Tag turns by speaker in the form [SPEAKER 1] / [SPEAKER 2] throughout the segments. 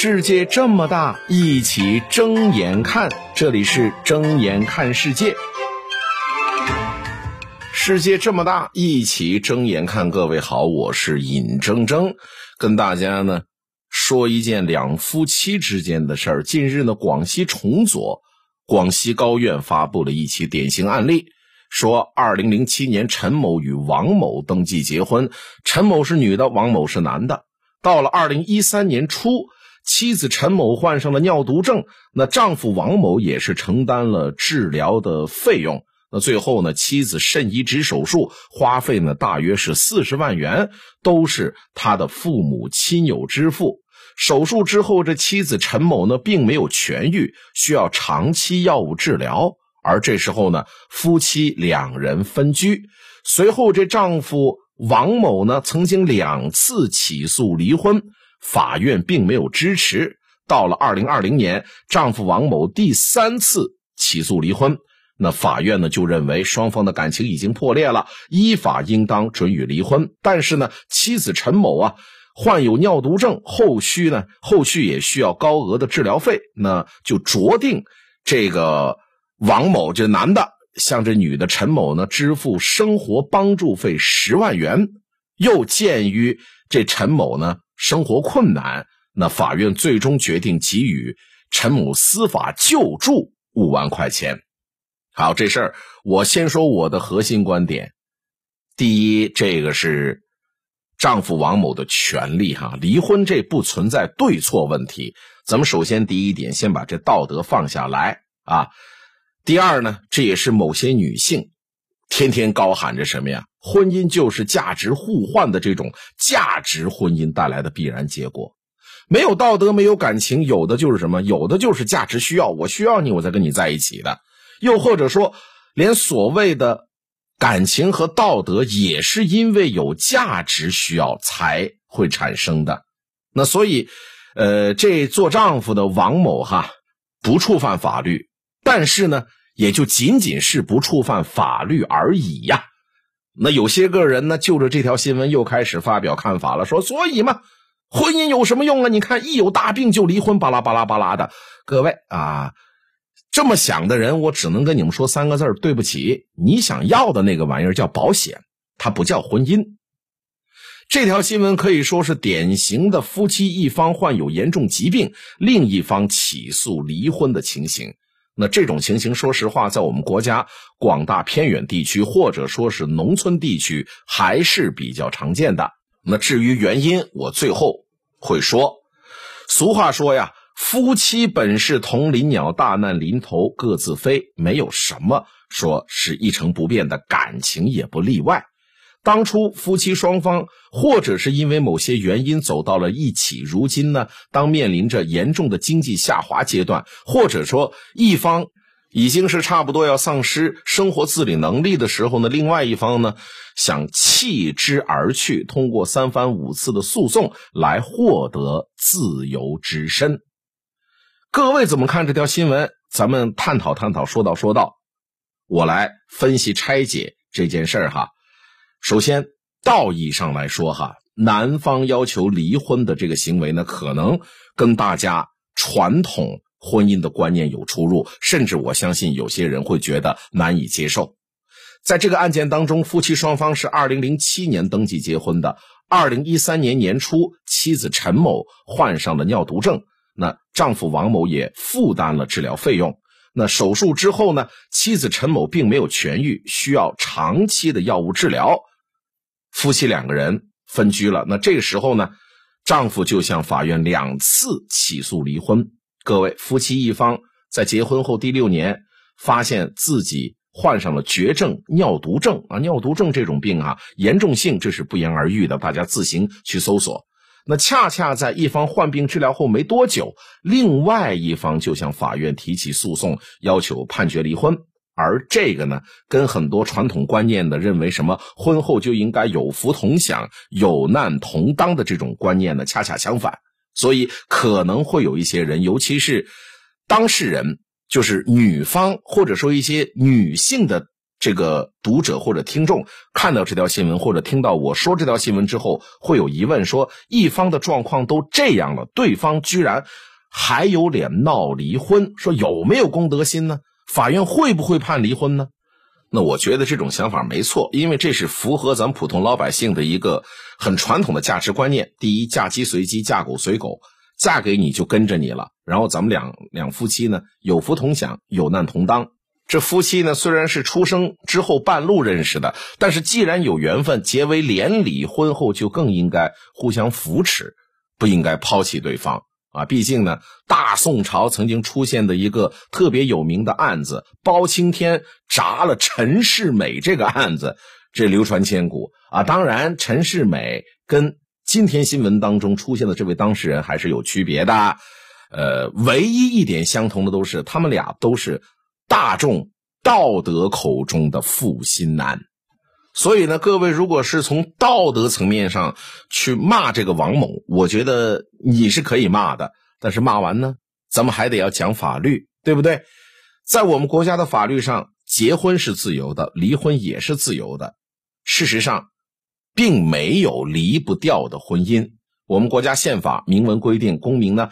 [SPEAKER 1] 世界这么大，一起睁眼看。这里是睁眼看世界。世界这么大，一起睁眼看。各位好，我是尹铮铮，跟大家呢说一件两夫妻之间的事儿。近日呢，广西崇左广西高院发布了一起典型案例，说二零零七年陈某与王某登记结婚，陈某是女的，王某是男的。到了二零一三年初。妻子陈某患上了尿毒症，那丈夫王某也是承担了治疗的费用。那最后呢，妻子肾移植手术花费呢大约是四十万元，都是他的父母亲友支付。手术之后，这妻子陈某呢并没有痊愈，需要长期药物治疗。而这时候呢，夫妻两人分居。随后，这丈夫王某呢曾经两次起诉离婚。法院并没有支持。到了二零二零年，丈夫王某第三次起诉离婚，那法院呢就认为双方的感情已经破裂了，依法应当准予离婚。但是呢，妻子陈某啊患有尿毒症，后续呢后续也需要高额的治疗费，那就酌定这个王某这男的向这女的陈某呢支付生活帮助费十万元。又鉴于这陈某呢。生活困难，那法院最终决定给予陈某司法救助五万块钱。好，这事儿我先说我的核心观点。第一，这个是丈夫王某的权利哈，离婚这不存在对错问题。咱们首先第一点，先把这道德放下来啊。第二呢，这也是某些女性天天高喊着什么呀？婚姻就是价值互换的这种价值婚姻带来的必然结果，没有道德，没有感情，有的就是什么？有的就是价值需要，我需要你，我才跟你在一起的。又或者说，连所谓的感情和道德，也是因为有价值需要才会产生的。那所以，呃，这做丈夫的王某哈，不触犯法律，但是呢，也就仅仅是不触犯法律而已呀。那有些个人呢，就着这条新闻又开始发表看法了，说所以嘛，婚姻有什么用啊？你看一有大病就离婚，巴拉巴拉巴拉的。各位啊，这么想的人，我只能跟你们说三个字对不起，你想要的那个玩意儿叫保险，它不叫婚姻。这条新闻可以说是典型的夫妻一方患有严重疾病，另一方起诉离婚的情形。那这种情形，说实话，在我们国家广大偏远地区或者说是农村地区还是比较常见的。那至于原因，我最后会说。俗话说呀，夫妻本是同林鸟，大难临头各自飞，没有什么说是一成不变的，感情也不例外。当初夫妻双方，或者是因为某些原因走到了一起，如今呢，当面临着严重的经济下滑阶段，或者说一方已经是差不多要丧失生活自理能力的时候呢，另外一方呢想弃之而去，通过三番五次的诉讼来获得自由之身。各位怎么看这条新闻？咱们探讨探讨，说道说道，我来分析拆解这件事儿哈。首先，道义上来说，哈，男方要求离婚的这个行为呢，可能跟大家传统婚姻的观念有出入，甚至我相信有些人会觉得难以接受。在这个案件当中，夫妻双方是二零零七年登记结婚的，二零一三年年初，妻子陈某患上了尿毒症，那丈夫王某也负担了治疗费用。那手术之后呢，妻子陈某并没有痊愈，需要长期的药物治疗。夫妻两个人分居了，那这个时候呢，丈夫就向法院两次起诉离婚。各位，夫妻一方在结婚后第六年，发现自己患上了绝症尿毒症啊，尿毒症这种病啊，严重性这是不言而喻的，大家自行去搜索。那恰恰在一方患病治疗后没多久，另外一方就向法院提起诉讼，要求判决离婚。而这个呢，跟很多传统观念的认为什么婚后就应该有福同享、有难同当的这种观念呢，恰恰相反。所以可能会有一些人，尤其是当事人，就是女方或者说一些女性的这个读者或者听众看到这条新闻或者听到我说这条新闻之后，会有疑问：说一方的状况都这样了，对方居然还有脸闹离婚？说有没有公德心呢？法院会不会判离婚呢？那我觉得这种想法没错，因为这是符合咱们普通老百姓的一个很传统的价值观念。第一，嫁鸡随鸡，嫁狗随狗，嫁给你就跟着你了。然后咱们两两夫妻呢，有福同享，有难同当。这夫妻呢，虽然是出生之后半路认识的，但是既然有缘分，结为连理，婚后就更应该互相扶持，不应该抛弃对方啊！毕竟呢，大宋朝曾经出现的一个特别有名的案子——包青天铡了陈世美这个案子，这流传千古啊！当然，陈世美跟今天新闻当中出现的这位当事人还是有区别的，呃，唯一一点相同的都是他们俩都是。大众道德口中的负心男，所以呢，各位如果是从道德层面上去骂这个王某，我觉得你是可以骂的。但是骂完呢，咱们还得要讲法律，对不对？在我们国家的法律上，结婚是自由的，离婚也是自由的。事实上，并没有离不掉的婚姻。我们国家宪法明文规定，公民呢。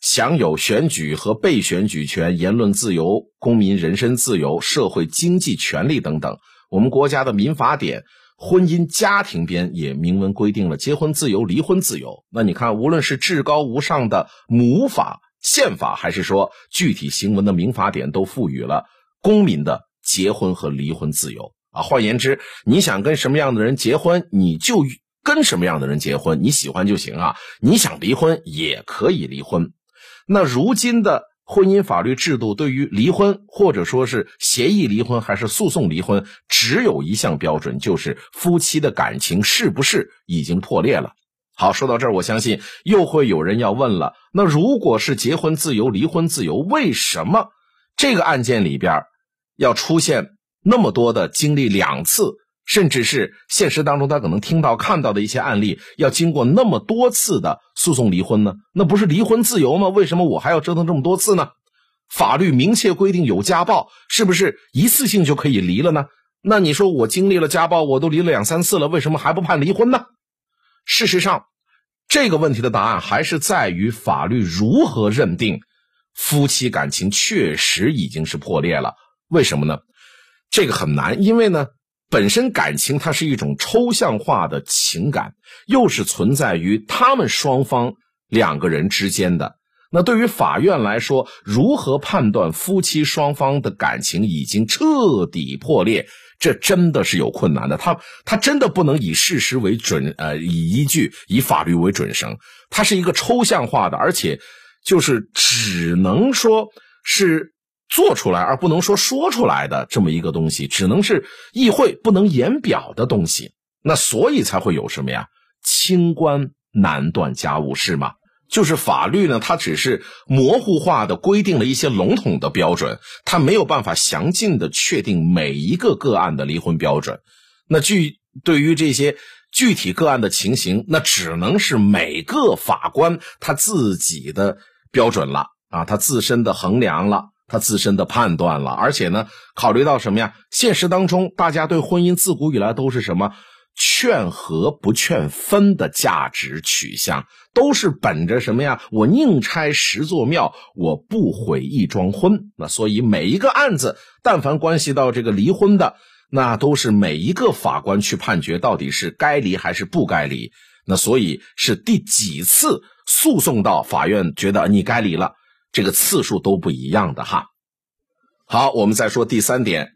[SPEAKER 1] 享有选举和被选举权、言论自由、公民人身自由、社会经济权利等等。我们国家的民法典《婚姻家庭编》也明文规定了结婚自由、离婚自由。那你看，无论是至高无上的母法、宪法，还是说具体行文的民法典，都赋予了公民的结婚和离婚自由啊。换言之，你想跟什么样的人结婚，你就跟什么样的人结婚，你喜欢就行啊。你想离婚也可以离婚。那如今的婚姻法律制度对于离婚，或者说是协议离婚还是诉讼离婚，只有一项标准，就是夫妻的感情是不是已经破裂了。好，说到这儿，我相信又会有人要问了：那如果是结婚自由、离婚自由，为什么这个案件里边要出现那么多的经历两次？甚至是现实当中，他可能听到、看到的一些案例，要经过那么多次的诉讼离婚呢？那不是离婚自由吗？为什么我还要折腾这么多次呢？法律明确规定有家暴，是不是一次性就可以离了呢？那你说我经历了家暴，我都离了两三次了，为什么还不判离婚呢？事实上，这个问题的答案还是在于法律如何认定夫妻感情确实已经是破裂了。为什么呢？这个很难，因为呢。本身感情它是一种抽象化的情感，又是存在于他们双方两个人之间的。那对于法院来说，如何判断夫妻双方的感情已经彻底破裂，这真的是有困难的。他他真的不能以事实为准，呃，以依据以法律为准绳。它是一个抽象化的，而且就是只能说是。做出来而不能说说出来的这么一个东西，只能是意会不能言表的东西。那所以才会有什么呀？清官难断家务事嘛。就是法律呢，它只是模糊化的规定了一些笼统的标准，它没有办法详尽的确定每一个个案的离婚标准。那具对于这些具体个案的情形，那只能是每个法官他自己的标准了啊，他自身的衡量了。他自身的判断了，而且呢，考虑到什么呀？现实当中，大家对婚姻自古以来都是什么劝和不劝分的价值取向，都是本着什么呀？我宁拆十座庙，我不毁一桩婚。那所以每一个案子，但凡关系到这个离婚的，那都是每一个法官去判决到底是该离还是不该离。那所以是第几次诉讼到法院觉得你该离了？这个次数都不一样的哈。好，我们再说第三点，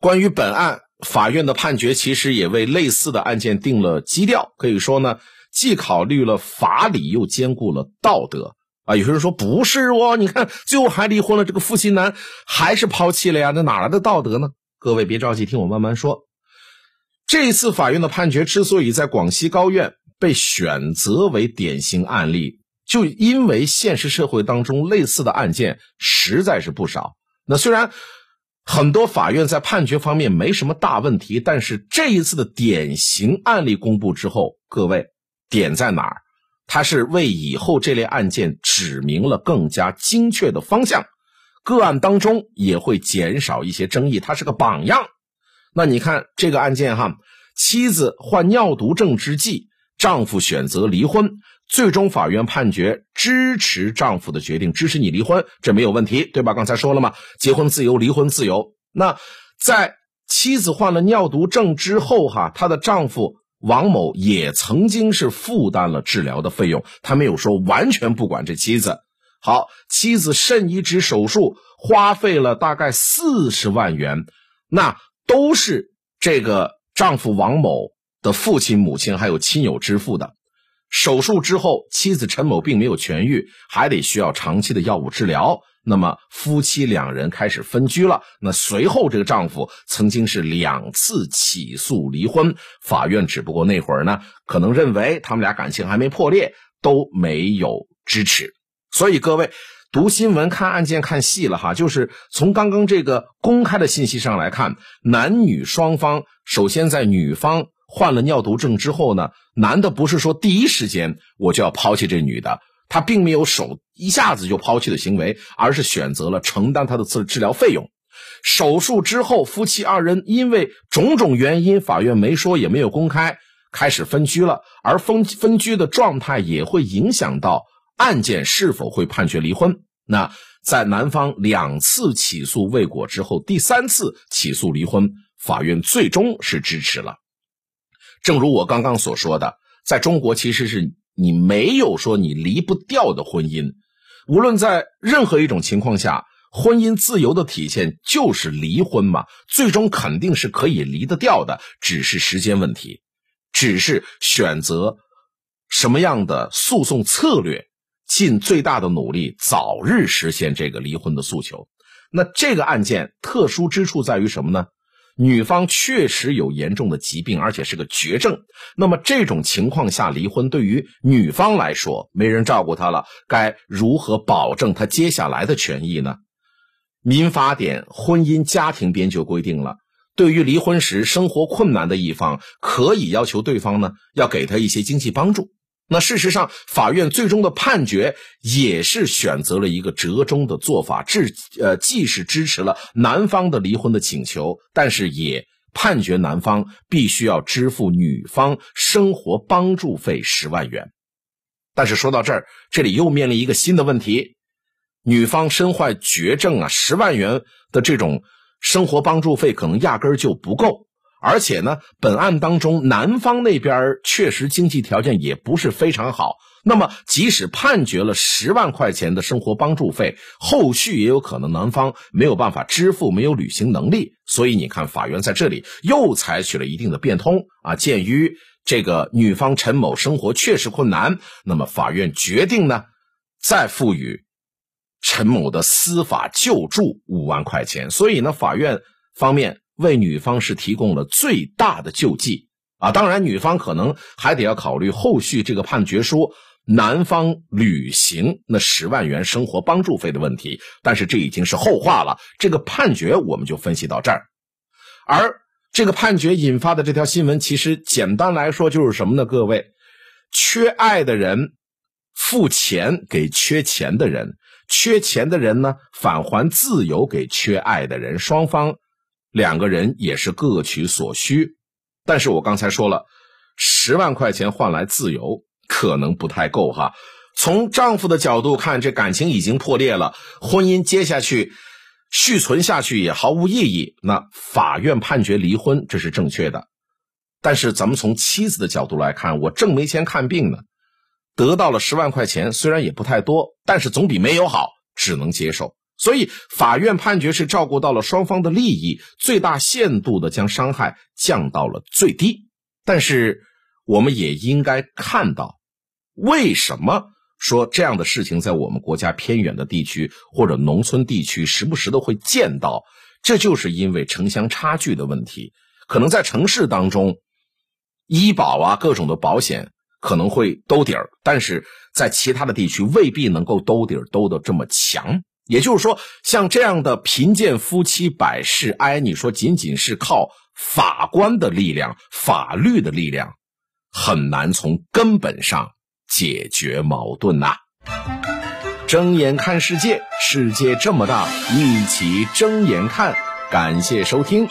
[SPEAKER 1] 关于本案法院的判决，其实也为类似的案件定了基调。可以说呢，既考虑了法理，又兼顾了道德啊。有些人说不是哦，你看最后还离婚了，这个负心男还是抛弃了呀，那哪来的道德呢？各位别着急，听我慢慢说。这一次法院的判决之所以在广西高院被选择为典型案例。就因为现实社会当中类似的案件实在是不少，那虽然很多法院在判决方面没什么大问题，但是这一次的典型案例公布之后，各位点在哪儿？它是为以后这类案件指明了更加精确的方向，个案当中也会减少一些争议，它是个榜样。那你看这个案件哈，妻子患尿毒症之际，丈夫选择离婚，最终法院判决支持丈夫的决定，支持你离婚，这没有问题，对吧？刚才说了嘛，结婚自由，离婚自由。那在妻子患了尿毒症之后哈，她的丈夫王某也曾经是负担了治疗的费用，他没有说完全不管这妻子。好，妻子肾移植手术花费了大概四十万元，那都是这个丈夫王某的父亲、母亲还有亲友支付的。手术之后，妻子陈某并没有痊愈，还得需要长期的药物治疗。那么夫妻两人开始分居了。那随后这个丈夫曾经是两次起诉离婚，法院只不过那会儿呢，可能认为他们俩感情还没破裂，都没有支持。所以各位读新闻、看案件看细了哈，就是从刚刚这个公开的信息上来看，男女双方首先在女方患了尿毒症之后呢，男的不是说第一时间我就要抛弃这女的，他并没有手一下子就抛弃的行为，而是选择了承担他的治治疗费用。手术之后，夫妻二人因为种种原因，法院没说也没有公开，开始分居了，而分分居的状态也会影响到。案件是否会判决离婚？那在男方两次起诉未果之后，第三次起诉离婚，法院最终是支持了。正如我刚刚所说的，在中国其实是你没有说你离不掉的婚姻，无论在任何一种情况下，婚姻自由的体现就是离婚嘛，最终肯定是可以离得掉的，只是时间问题，只是选择什么样的诉讼策略。尽最大的努力，早日实现这个离婚的诉求。那这个案件特殊之处在于什么呢？女方确实有严重的疾病，而且是个绝症。那么这种情况下离婚，对于女方来说，没人照顾她了，该如何保证她接下来的权益呢？民法典婚姻家庭编就规定了，对于离婚时生活困难的一方，可以要求对方呢要给他一些经济帮助。那事实上，法院最终的判决也是选择了一个折中的做法，支呃，既是支持了男方的离婚的请求，但是也判决男方必须要支付女方生活帮助费十万元。但是说到这儿，这里又面临一个新的问题：女方身患绝症啊，十万元的这种生活帮助费可能压根儿就不够。而且呢，本案当中，男方那边确实经济条件也不是非常好。那么，即使判决了十万块钱的生活帮助费，后续也有可能男方没有办法支付，没有履行能力。所以，你看，法院在这里又采取了一定的变通啊。鉴于这个女方陈某生活确实困难，那么法院决定呢，再赋予陈某的司法救助五万块钱。所以呢，法院方面。为女方是提供了最大的救济啊！当然，女方可能还得要考虑后续这个判决书男方履行那十万元生活帮助费的问题，但是这已经是后话了。这个判决我们就分析到这儿，而这个判决引发的这条新闻，其实简单来说就是什么呢？各位，缺爱的人付钱给缺钱的人，缺钱的人呢返还自由给缺爱的人，双方。两个人也是各取所需，但是我刚才说了，十万块钱换来自由可能不太够哈。从丈夫的角度看，这感情已经破裂了，婚姻接下去续存下去也毫无意义。那法院判决离婚，这是正确的。但是咱们从妻子的角度来看，我正没钱看病呢，得到了十万块钱，虽然也不太多，但是总比没有好，只能接受。所以，法院判决是照顾到了双方的利益，最大限度的将伤害降到了最低。但是，我们也应该看到，为什么说这样的事情在我们国家偏远的地区或者农村地区时不时的会见到？这就是因为城乡差距的问题。可能在城市当中，医保啊各种的保险可能会兜底儿，但是在其他的地区未必能够兜底儿兜得这么强。也就是说，像这样的贫贱夫妻百事哀，你说仅仅是靠法官的力量、法律的力量，很难从根本上解决矛盾呐。睁眼看世界，世界这么大，一起睁眼看。感谢收听。